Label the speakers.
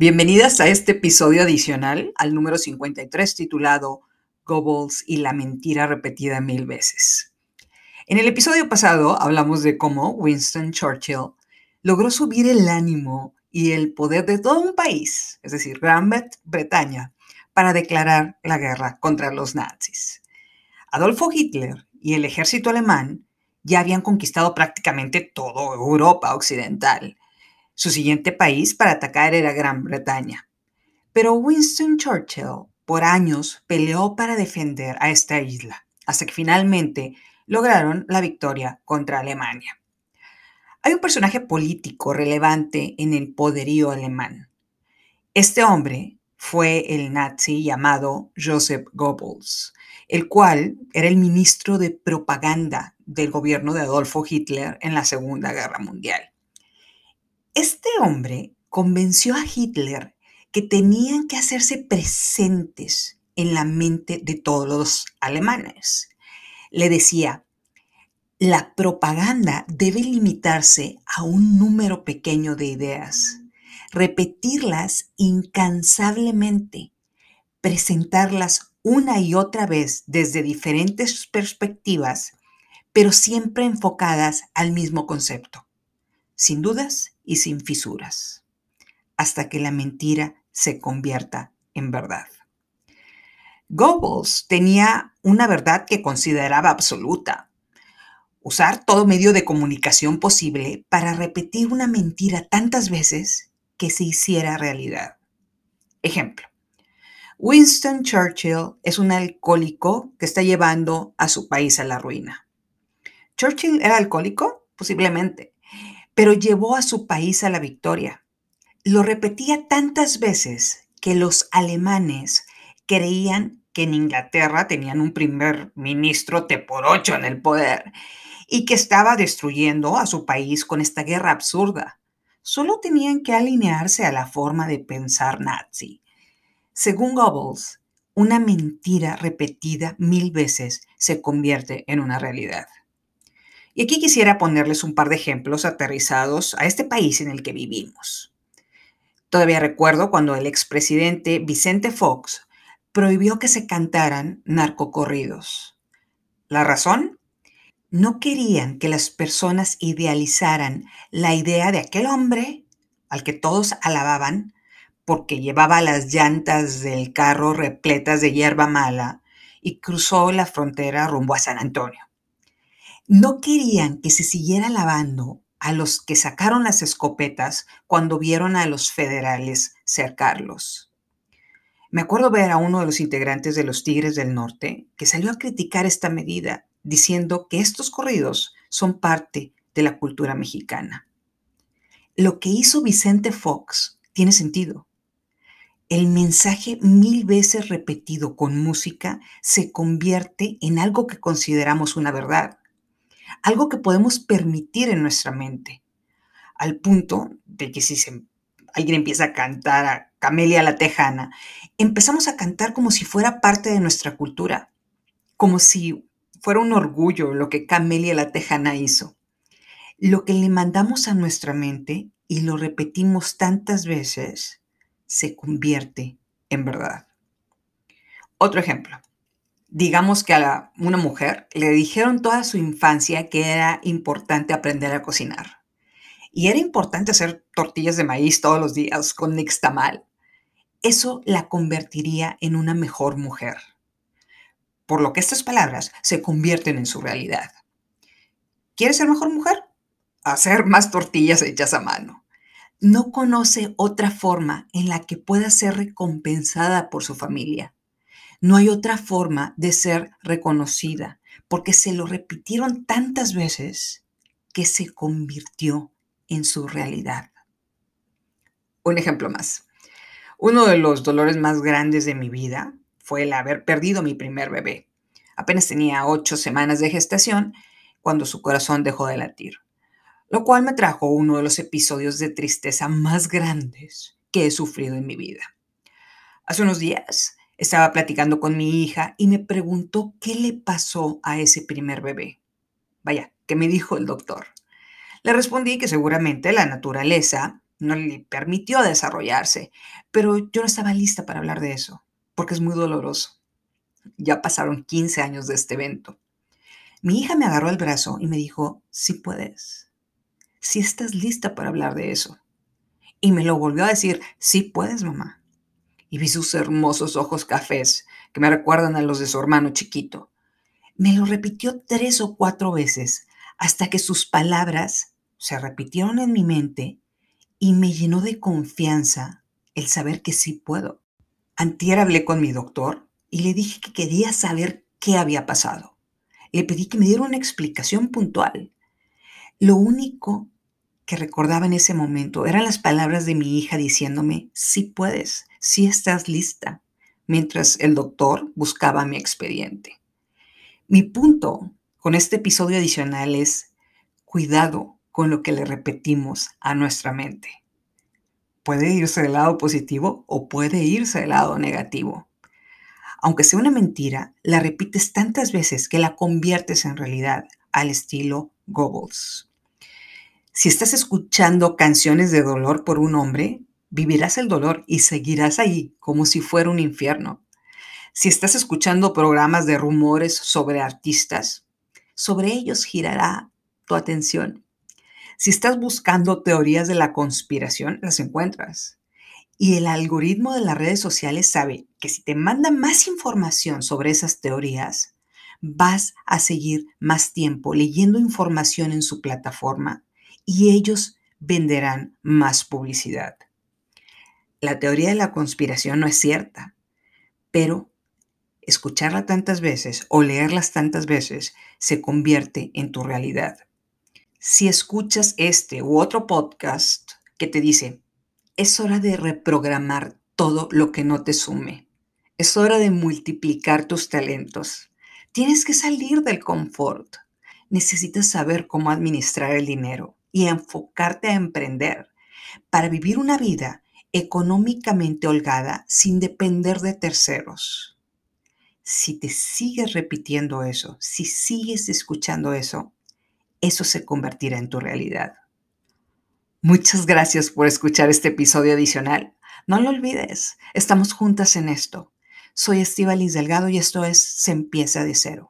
Speaker 1: Bienvenidas a este episodio adicional, al número 53, titulado Goebbels y la mentira repetida mil veces. En el episodio pasado hablamos de cómo Winston Churchill logró subir el ánimo y el poder de todo un país, es decir, Gran Bretaña, para declarar la guerra contra los nazis. Adolfo Hitler y el ejército alemán ya habían conquistado prácticamente toda Europa occidental su siguiente país para atacar era Gran Bretaña. Pero Winston Churchill por años peleó para defender a esta isla, hasta que finalmente lograron la victoria contra Alemania. Hay un personaje político relevante en el poderío alemán. Este hombre fue el nazi llamado Joseph Goebbels, el cual era el ministro de propaganda del gobierno de Adolfo Hitler en la Segunda Guerra Mundial. Este hombre convenció a Hitler que tenían que hacerse presentes en la mente de todos los alemanes. Le decía, la propaganda debe limitarse a un número pequeño de ideas, repetirlas incansablemente, presentarlas una y otra vez desde diferentes perspectivas, pero siempre enfocadas al mismo concepto sin dudas y sin fisuras, hasta que la mentira se convierta en verdad. Goebbels tenía una verdad que consideraba absoluta. Usar todo medio de comunicación posible para repetir una mentira tantas veces que se hiciera realidad. Ejemplo. Winston Churchill es un alcohólico que está llevando a su país a la ruina. ¿Churchill era alcohólico? Posiblemente pero llevó a su país a la victoria. Lo repetía tantas veces que los alemanes creían que en Inglaterra tenían un primer ministro te por ocho en el poder y que estaba destruyendo a su país con esta guerra absurda. Solo tenían que alinearse a la forma de pensar nazi. Según Goebbels, una mentira repetida mil veces se convierte en una realidad. Y aquí quisiera ponerles un par de ejemplos aterrizados a este país en el que vivimos. Todavía recuerdo cuando el expresidente Vicente Fox prohibió que se cantaran narcocorridos. ¿La razón? No querían que las personas idealizaran la idea de aquel hombre al que todos alababan porque llevaba las llantas del carro repletas de hierba mala y cruzó la frontera rumbo a San Antonio no querían que se siguiera lavando a los que sacaron las escopetas cuando vieron a los federales cercarlos. Me acuerdo ver a uno de los integrantes de los Tigres del Norte que salió a criticar esta medida, diciendo que estos corridos son parte de la cultura mexicana. Lo que hizo Vicente Fox tiene sentido. El mensaje mil veces repetido con música se convierte en algo que consideramos una verdad algo que podemos permitir en nuestra mente, al punto de que si alguien empieza a cantar a Camelia la Tejana, empezamos a cantar como si fuera parte de nuestra cultura, como si fuera un orgullo lo que Camelia la Tejana hizo. Lo que le mandamos a nuestra mente y lo repetimos tantas veces, se convierte en verdad. Otro ejemplo digamos que a una mujer le dijeron toda su infancia que era importante aprender a cocinar. Y era importante hacer tortillas de maíz todos los días con nixtamal. Eso la convertiría en una mejor mujer. Por lo que estas palabras se convierten en su realidad. ¿Quieres ser mejor mujer? Hacer más tortillas hechas a mano. No conoce otra forma en la que pueda ser recompensada por su familia no hay otra forma de ser reconocida, porque se lo repitieron tantas veces que se convirtió en su realidad. Un ejemplo más. Uno de los dolores más grandes de mi vida fue el haber perdido mi primer bebé. Apenas tenía ocho semanas de gestación cuando su corazón dejó de latir, lo cual me trajo uno de los episodios de tristeza más grandes que he sufrido en mi vida. Hace unos días estaba platicando con mi hija y me preguntó qué le pasó a ese primer bebé. Vaya, ¿qué me dijo el doctor? Le respondí que seguramente la naturaleza no le permitió desarrollarse, pero yo no estaba lista para hablar de eso, porque es muy doloroso. Ya pasaron 15 años de este evento. Mi hija me agarró el brazo y me dijo, sí puedes, si estás lista para hablar de eso. Y me lo volvió a decir, sí puedes, mamá. Y vi sus hermosos ojos cafés que me recuerdan a los de su hermano chiquito. Me lo repitió tres o cuatro veces hasta que sus palabras se repitieron en mi mente y me llenó de confianza el saber que sí puedo. Antier hablé con mi doctor y le dije que quería saber qué había pasado. Le pedí que me diera una explicación puntual. Lo único que recordaba en ese momento eran las palabras de mi hija diciéndome, sí puedes, sí estás lista, mientras el doctor buscaba mi expediente. Mi punto con este episodio adicional es cuidado con lo que le repetimos a nuestra mente. Puede irse del lado positivo o puede irse del lado negativo. Aunque sea una mentira, la repites tantas veces que la conviertes en realidad al estilo Goebbels. Si estás escuchando canciones de dolor por un hombre, vivirás el dolor y seguirás ahí como si fuera un infierno. Si estás escuchando programas de rumores sobre artistas, sobre ellos girará tu atención. Si estás buscando teorías de la conspiración, las encuentras. Y el algoritmo de las redes sociales sabe que si te manda más información sobre esas teorías, vas a seguir más tiempo leyendo información en su plataforma y ellos venderán más publicidad. La teoría de la conspiración no es cierta, pero escucharla tantas veces o leerlas tantas veces se convierte en tu realidad. Si escuchas este u otro podcast que te dice, es hora de reprogramar todo lo que no te sume, es hora de multiplicar tus talentos, tienes que salir del confort, necesitas saber cómo administrar el dinero y enfocarte a emprender para vivir una vida económicamente holgada sin depender de terceros si te sigues repitiendo eso, si sigues escuchando eso, eso se convertirá en tu realidad. Muchas gracias por escuchar este episodio adicional. No lo olvides, estamos juntas en esto. Soy Liz Delgado y esto es Se empieza de cero.